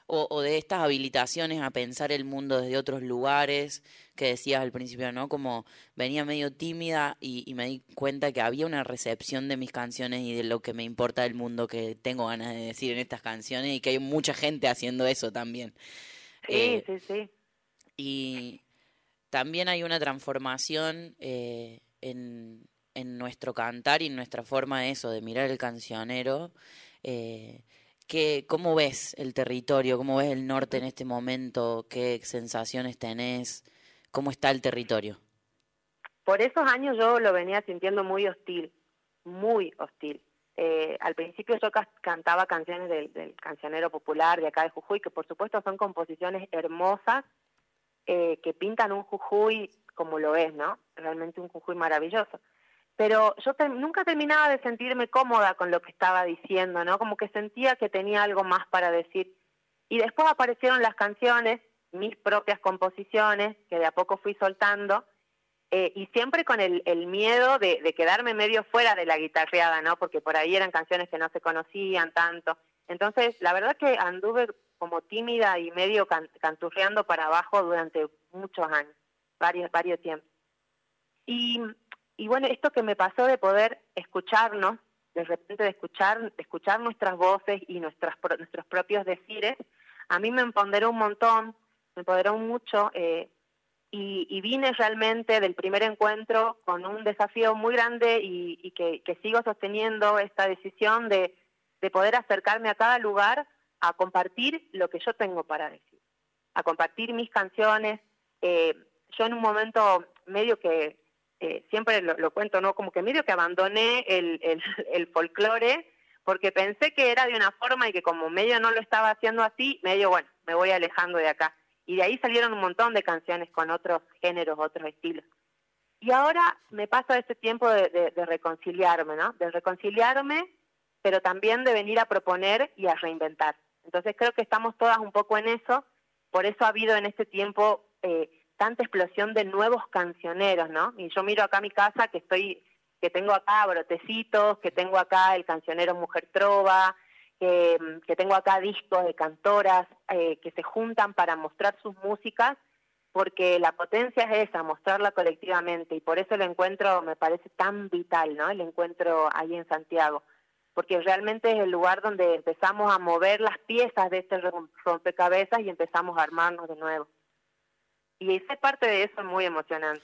[SPEAKER 2] o, de estas habilitaciones a pensar el mundo desde otros lugares que decías al principio, ¿no? Como venía medio tímida y, y, me di cuenta que había una recepción de mis canciones y de lo que me importa del mundo que tengo ganas de decir en estas canciones y que hay mucha gente haciendo eso también.
[SPEAKER 14] Sí, eh, sí, sí.
[SPEAKER 2] Y también hay una transformación eh, en, en, nuestro cantar y en nuestra forma de eso, de mirar el cancionero. Eh, que, ¿Cómo ves el territorio? ¿Cómo ves el norte en este momento? ¿Qué sensaciones tenés? ¿Cómo está el territorio?
[SPEAKER 14] Por esos años yo lo venía sintiendo muy hostil, muy hostil. Eh, al principio yo cantaba canciones del, del, cancionero popular de acá de Jujuy, que por supuesto son composiciones hermosas, eh, que pintan un Jujuy como lo es, ¿no? Realmente un Jujuy maravilloso. Pero yo nunca terminaba de sentirme cómoda con lo que estaba diciendo, ¿no? Como que sentía que tenía algo más para decir. Y después aparecieron las canciones, mis propias composiciones, que de a poco fui soltando, eh, y siempre con el, miedo de, de, quedarme medio fuera de la guitarreada, ¿no? Porque por ahí eran canciones que no se conocían tanto. Entonces, la verdad que anduve como tímida y medio can- canturreando para abajo durante muchos años, varios, varios tiempos. Y, y bueno, esto que me pasó de poder escucharnos, de repente de escuchar, de escuchar nuestras voces y nuestras, nuestros propios decires, a mí me empoderó un montón, me empoderó mucho eh, y, y vine realmente del primer encuentro con un desafío muy grande y, y que, que sigo sosteniendo esta decisión de, de poder acercarme a cada lugar a compartir lo que yo tengo para decir, a compartir mis canciones. Eh, yo en un momento medio que, eh, siempre lo, cuento, ¿no? Como que medio que abandoné el, el, folclore porque pensé que era de una forma y que como medio no lo estaba haciendo así, medio, bueno, me voy alejando de acá. Y de ahí salieron un montón de canciones con otros géneros, otros estilos. Y ahora me pasa ese tiempo de, de- de reconciliarme, ¿no? De reconciliarme, pero también de venir a proponer y a reinventar. Entonces creo que estamos todas un poco en eso, por eso ha habido en este tiempo eh, tanta explosión de nuevos cancioneros, ¿no? Y yo miro acá mi casa que estoy, que tengo acá brotecitos, que tengo acá el cancionero Mujer Trova, que, tengo acá discos de cantoras eh, que se juntan para mostrar sus músicas, porque la potencia es esa, mostrarla colectivamente, y por eso el encuentro me parece tan vital, ¿no? El encuentro ahí en Santiago, porque realmente es el lugar donde empezamos a mover las piezas de este rom- rompecabezas y empezamos a armarnos de nuevo. Y ser parte de eso es muy emocionante.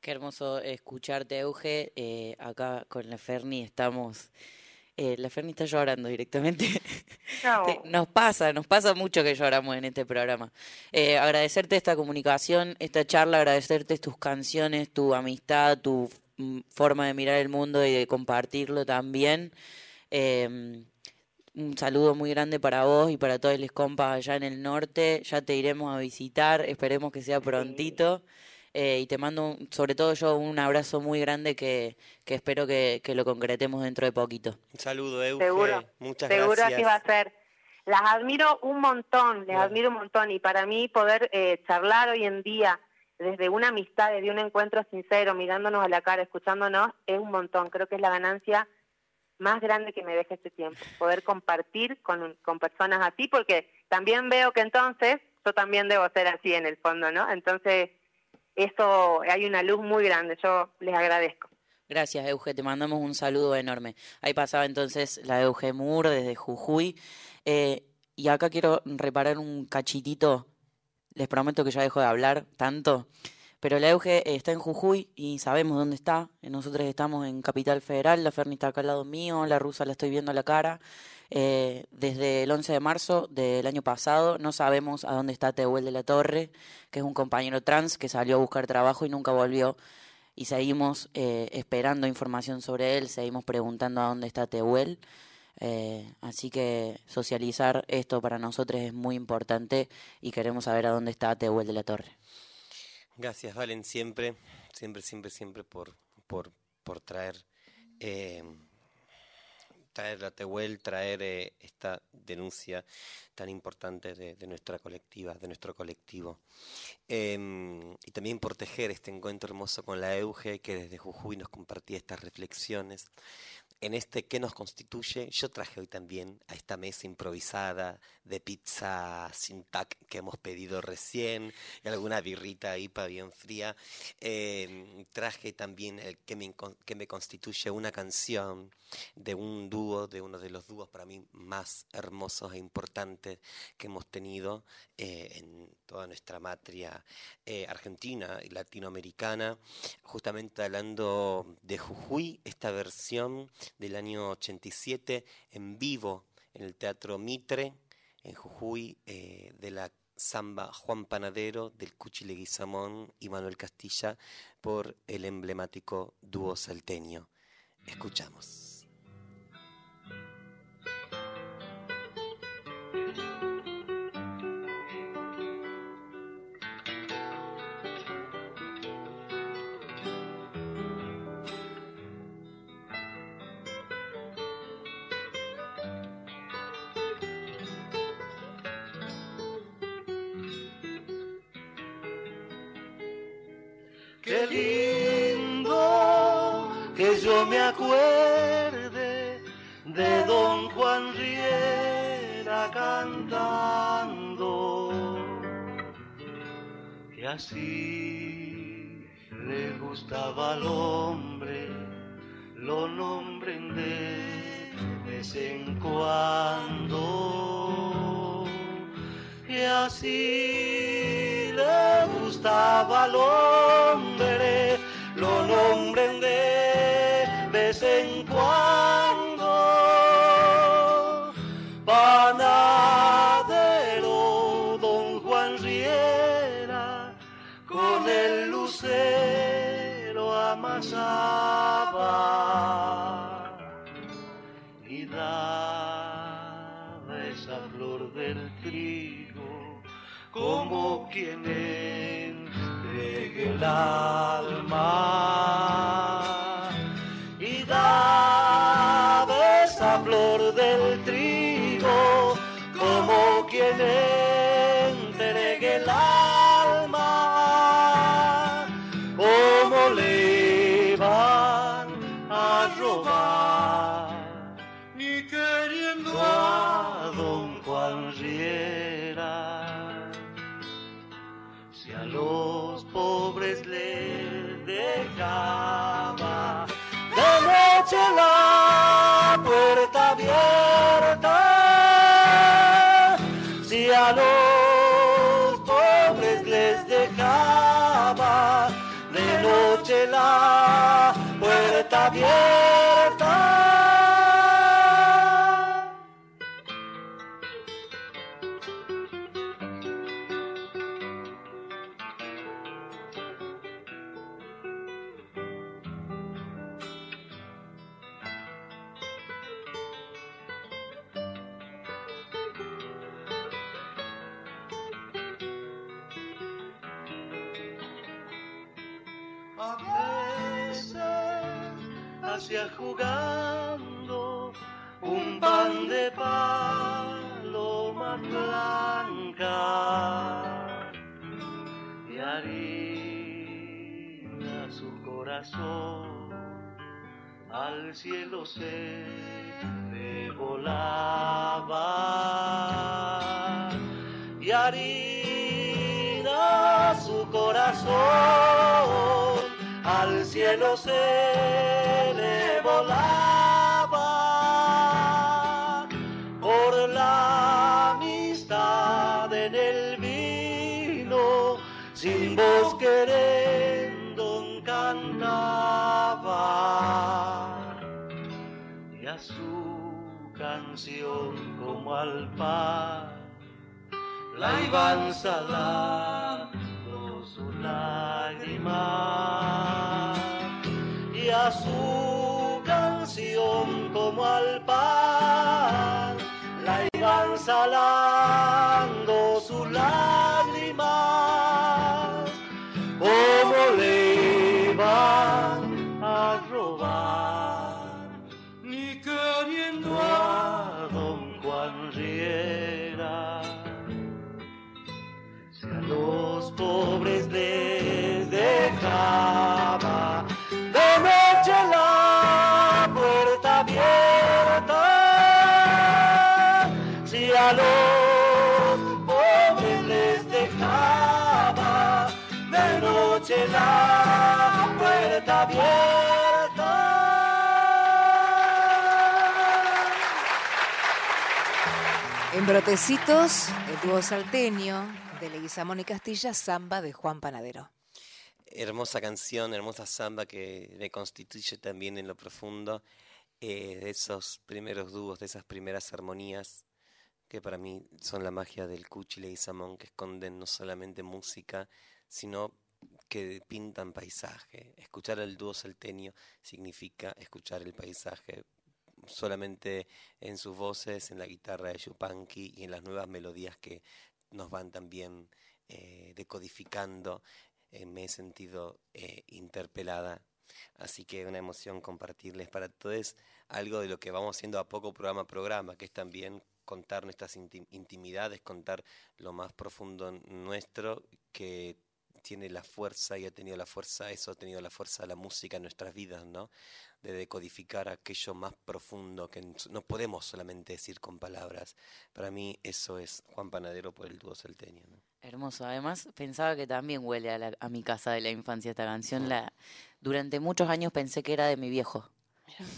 [SPEAKER 2] Qué hermoso escucharte, Euge. Eh, acá con la Ferni estamos. eh, la Ferni está llorando directamente. Te- Nos pasa, nos pasa mucho que lloramos en este programa. Eh, agradecerte esta comunicación, esta charla, agradecerte tus canciones, tu amistad, tu mm, forma de mirar el mundo y de compartirlo también. Eh, un saludo muy grande para vos y para todos los compas allá en el norte. Ya te iremos a visitar, esperemos que sea prontito. Eh, y te mando, un- sobre todo yo, un abrazo muy grande que, que espero que, que lo concretemos dentro de poquito.
[SPEAKER 1] Un saludo, Euge.
[SPEAKER 14] Seguro,
[SPEAKER 1] Muchas
[SPEAKER 14] Seguro
[SPEAKER 1] gracias.
[SPEAKER 14] así va a ser. Las admiro un montón, les admiro un montón y para mí poder eh, charlar hoy en día desde una amistad, desde un encuentro sincero, mirándonos a la cara, escuchándonos, es un montón. Creo que es la ganancia más grande que me deja este tiempo, poder compartir con, con personas así, porque también veo que entonces yo también debo ser así en el fondo, ¿no? Entonces, eso, hay una luz muy grande, yo les agradezco.
[SPEAKER 2] Gracias, Euge, te mandamos un saludo enorme. Ahí pasaba entonces la Euge Moore desde Jujuy. Eh, y acá quiero reparar un cachitito. Les prometo que ya dejo de hablar tanto. Pero la Euge eh, está en Jujuy y sabemos dónde está. Eh, Nosotros estamos en Capital Federal, la Ferni está acá al lado mío, la rusa la estoy viendo a la cara. Eh, desde el 11 de marzo del año pasado no sabemos a dónde está Tehuel de la Torre, que es un compañero trans que salió a buscar trabajo y nunca volvió. Y seguimos eh, esperando información sobre él, seguimos preguntando a dónde está Tehuel. Eh, así que socializar esto para nosotros es muy importante y queremos saber a dónde está Tehuel de la Torre.
[SPEAKER 1] Gracias, Valen, siempre, siempre, siempre, siempre por, por, por traer, eh, traer la Tehuel, traer eh, esta denuncia tan importante de, de nuestra colectiva, de nuestro colectivo. Eh, y también por tejer este encuentro hermoso con la Euge, que desde Jujuy nos compartía estas reflexiones. En este que nos constituye, yo traje hoy también a esta mesa improvisada de pizza sin tac que hemos pedido recién, y alguna birrita IPA bien fría. Eh, traje también el que me, que me constituye una canción de un dúo, de uno de los dúos para mí más hermosos e importantes que hemos tenido eh, en toda nuestra matria eh, argentina y latinoamericana, justamente hablando de Jujuy, esta versión del año 87 en vivo en el Teatro Mitre, en Jujuy, eh, de la samba Juan Panadero, del Cuchi Leguizamón y Manuel Castilla, por el emblemático dúo salteño. Escuchamos.
[SPEAKER 6] Me acuerde de don
[SPEAKER 15] Juan Riera cantando. Que así le gustaba al hombre, lo nombren de vez en cuando, que así le gustaba al hombre, amasaba y daba esa flor del trigo como quien entregue el alma puerta abierta hacia jugando un pan de paloma blanca y harina su corazón. Al cielo se le volaba y harina su corazón. Al cielo se canción como al pan la iban salando su lágrima. Y a su canción como al pan la iban salando los pobres les dejaba de noche la puerta abierta, si a los pobres les dejaba de noche la puerta abierta.
[SPEAKER 8] En Brotecitos, el dúo salteño de Leguizamón y Castilla, Samba de Juan Panadero.
[SPEAKER 1] Hermosa canción, hermosa samba que me constituye también en lo profundo eh, de esos primeros dúos, de esas primeras armonías que para mí son la magia del Cuchi y Leguizamón, que esconden no solamente música, sino que pintan paisaje. Escuchar al dúo salteño significa escuchar el paisaje solamente en sus voces, en la guitarra de Yupanqui y en las nuevas melodías que nos van también eh, decodificando. Eh, me he sentido eh, interpelada. Así que una emoción compartirles para todos algo de lo que vamos haciendo a poco programa a programa, que es también contar nuestras inti- intimidades, contar lo más profundo nuestro, que tiene la fuerza y ha tenido la fuerza, eso ha tenido la fuerza de la música en nuestras vidas, ¿no? De decodificar aquello más profundo que no podemos solamente decir con palabras. Para mí eso es Juan Panadero por el dúo salteño, ¿no?
[SPEAKER 2] Hermoso. Además, pensaba que también huele a, la- a mi casa de la infancia esta canción. La, durante muchos años pensé que era de mi viejo.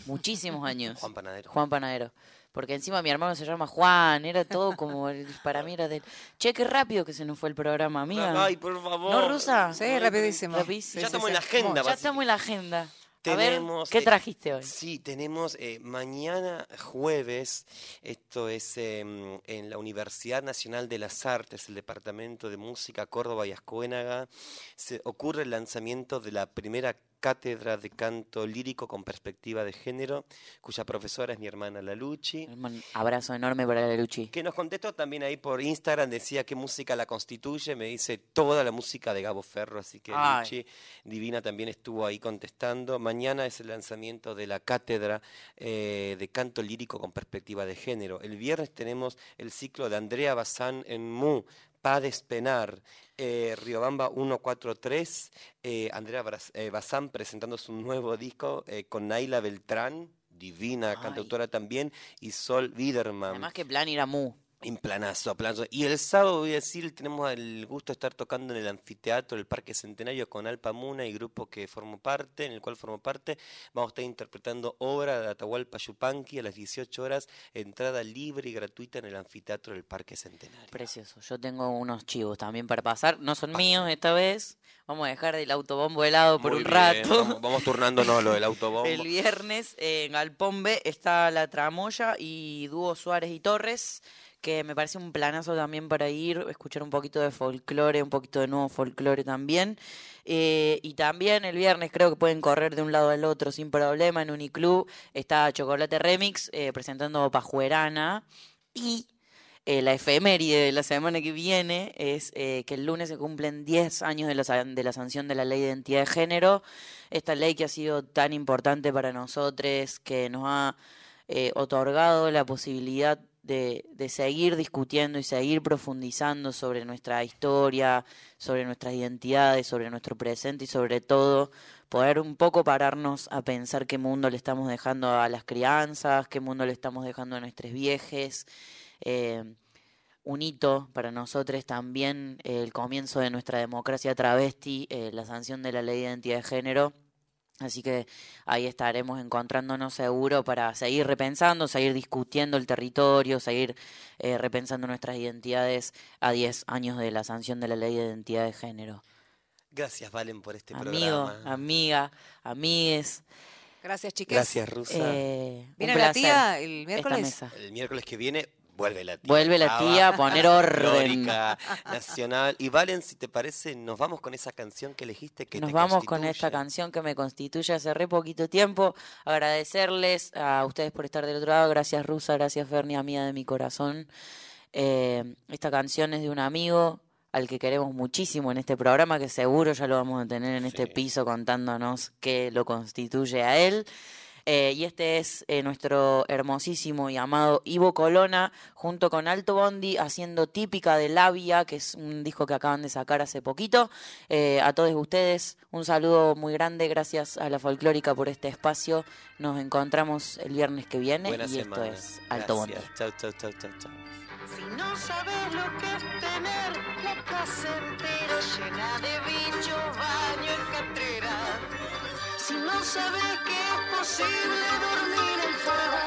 [SPEAKER 2] Muchísimos años.
[SPEAKER 1] Juan Panadero.
[SPEAKER 2] Juan Panadero. Porque encima mi hermano se llama Juan, era todo como, el- para mí era del... Che, qué rápido que se nos fue el programa, amiga.
[SPEAKER 1] Ay, por favor.
[SPEAKER 2] ¿No, Rusa?
[SPEAKER 8] Sí, rapidísimo.
[SPEAKER 2] Rapidísimo.
[SPEAKER 1] Ya estamos en la agenda,
[SPEAKER 2] Ya estamos en la agenda. A ver,
[SPEAKER 1] Tenemos,
[SPEAKER 2] ¿qué
[SPEAKER 1] eh,
[SPEAKER 2] trajiste hoy?
[SPEAKER 1] Sí, tenemos eh, mañana jueves, esto es em, en la Universidad Nacional de las Artes, el Departamento de Música Córdoba y Ascuénaga, se ocurre el lanzamiento de la primera cátedra de canto lírico con perspectiva de género, cuya profesora es mi hermana Laluchi.
[SPEAKER 2] Un abrazo enorme para la Luchi.
[SPEAKER 1] Que nos contestó también ahí por Instagram, decía qué música la constituye, me dice toda la música de Gabo Ferro, así que
[SPEAKER 2] Ay.
[SPEAKER 1] Luchi Divina también estuvo ahí contestando. Mañana es el lanzamiento de la cátedra eh, de canto lírico con perspectiva de género. El viernes tenemos el ciclo de Andrea Bazán en Mu, Pa Despenar, eh, Riobamba 143, eh, Andrea eh, Bazán presentando su nuevo disco eh, con Naila Beltrán, divina
[SPEAKER 2] Ay.
[SPEAKER 1] cantautora también, y Sol Biderman.
[SPEAKER 2] Además que plan ir a Mu.
[SPEAKER 1] En planazo, planazo. Y el sábado, voy a decir, tenemos el gusto de estar tocando en el anfiteatro del Parque Centenario con Alpa Muna y grupo que formo parte, en el cual formo parte. Vamos a estar interpretando obra de Atahualpa Yupanqui a las 18 horas, entrada libre y gratuita en el anfiteatro del Parque Centenario.
[SPEAKER 2] Precioso. Yo tengo unos chivos también para pasar. No son míos esta vez. Vamos a dejar el autobombo helado por
[SPEAKER 1] Muy
[SPEAKER 2] un
[SPEAKER 1] bien,
[SPEAKER 2] rato.
[SPEAKER 1] Vamos, vamos turnándonos lo del autobombo.
[SPEAKER 2] El viernes en B está La Tramoya y Dúo Suárez y Torres, que me parece un planazo también para ir, escuchar un poquito de folclore, un poquito de nuevo folclore también. Eh, y también el viernes creo que pueden correr de un lado al otro sin problema en Uniclub. Está Chocolate Remix eh, presentando Pajuerana. Y eh, la efeméride de la semana que viene es eh, que el lunes se cumplen 10 años de la, de la sanción de la ley de identidad de género. Esta ley que ha sido tan importante para nosotros, que nos ha otorgado la posibilidad de, de seguir discutiendo y seguir profundizando sobre nuestra historia, sobre nuestras identidades, sobre nuestro presente y sobre todo poder un poco pararnos a pensar qué mundo le estamos dejando a las crianzas, qué mundo le estamos dejando a nuestros viejes. Eh, un hito para nosotros también eh, el comienzo de nuestra democracia travesti, eh, la sanción de la ley de identidad de género. Así que ahí estaremos encontrándonos seguro para seguir repensando, seguir discutiendo el territorio, seguir eh, repensando nuestras identidades a 10 años de la sanción de la ley de identidad de género.
[SPEAKER 1] Gracias, Valen, por este
[SPEAKER 2] Amigo,
[SPEAKER 1] programa.
[SPEAKER 2] amiga, amigues.
[SPEAKER 8] Gracias, chicas.
[SPEAKER 1] Gracias, Rusa.
[SPEAKER 2] Eh, un
[SPEAKER 8] ¿Viene la tía el
[SPEAKER 2] esta
[SPEAKER 8] miércoles?
[SPEAKER 2] mesa.
[SPEAKER 1] El miércoles que viene vuelve la tía.
[SPEAKER 2] Vuelve la
[SPEAKER 1] Java,
[SPEAKER 2] tía a poner orden.
[SPEAKER 1] nacional. Y Valen, si te parece, nos vamos con esa canción que elegiste que
[SPEAKER 2] Nos
[SPEAKER 1] te
[SPEAKER 2] vamos con esta canción que me constituye hace re poquito tiempo. Agradecerles a ustedes por estar del otro lado. Gracias, Rusa. Gracias, Fernia, mía de mi corazón. Eh, esta canción es de un amigo al que queremos muchísimo en este programa, que seguro ya lo vamos a tener en este piso contándonos qué lo constituye a él. Eh, y este es eh, nuestro hermosísimo y amado Ivo Colona, junto con Alto Bondi, haciendo Típica de Labia, que es un disco que acaban de sacar hace poquito. Eh, a todos ustedes, un saludo muy grande, gracias a la folclórica por este espacio. Nos encontramos el viernes que viene
[SPEAKER 1] Buena
[SPEAKER 2] y
[SPEAKER 1] semana.
[SPEAKER 2] esto es Alto Bondi.
[SPEAKER 1] Gracias. Chau, chau, chau, chau, chau.
[SPEAKER 9] Si no sabes lo que es tener la casa entera llena de bichos, baño en catrera. Si no sabes que es posible dormir en fuego,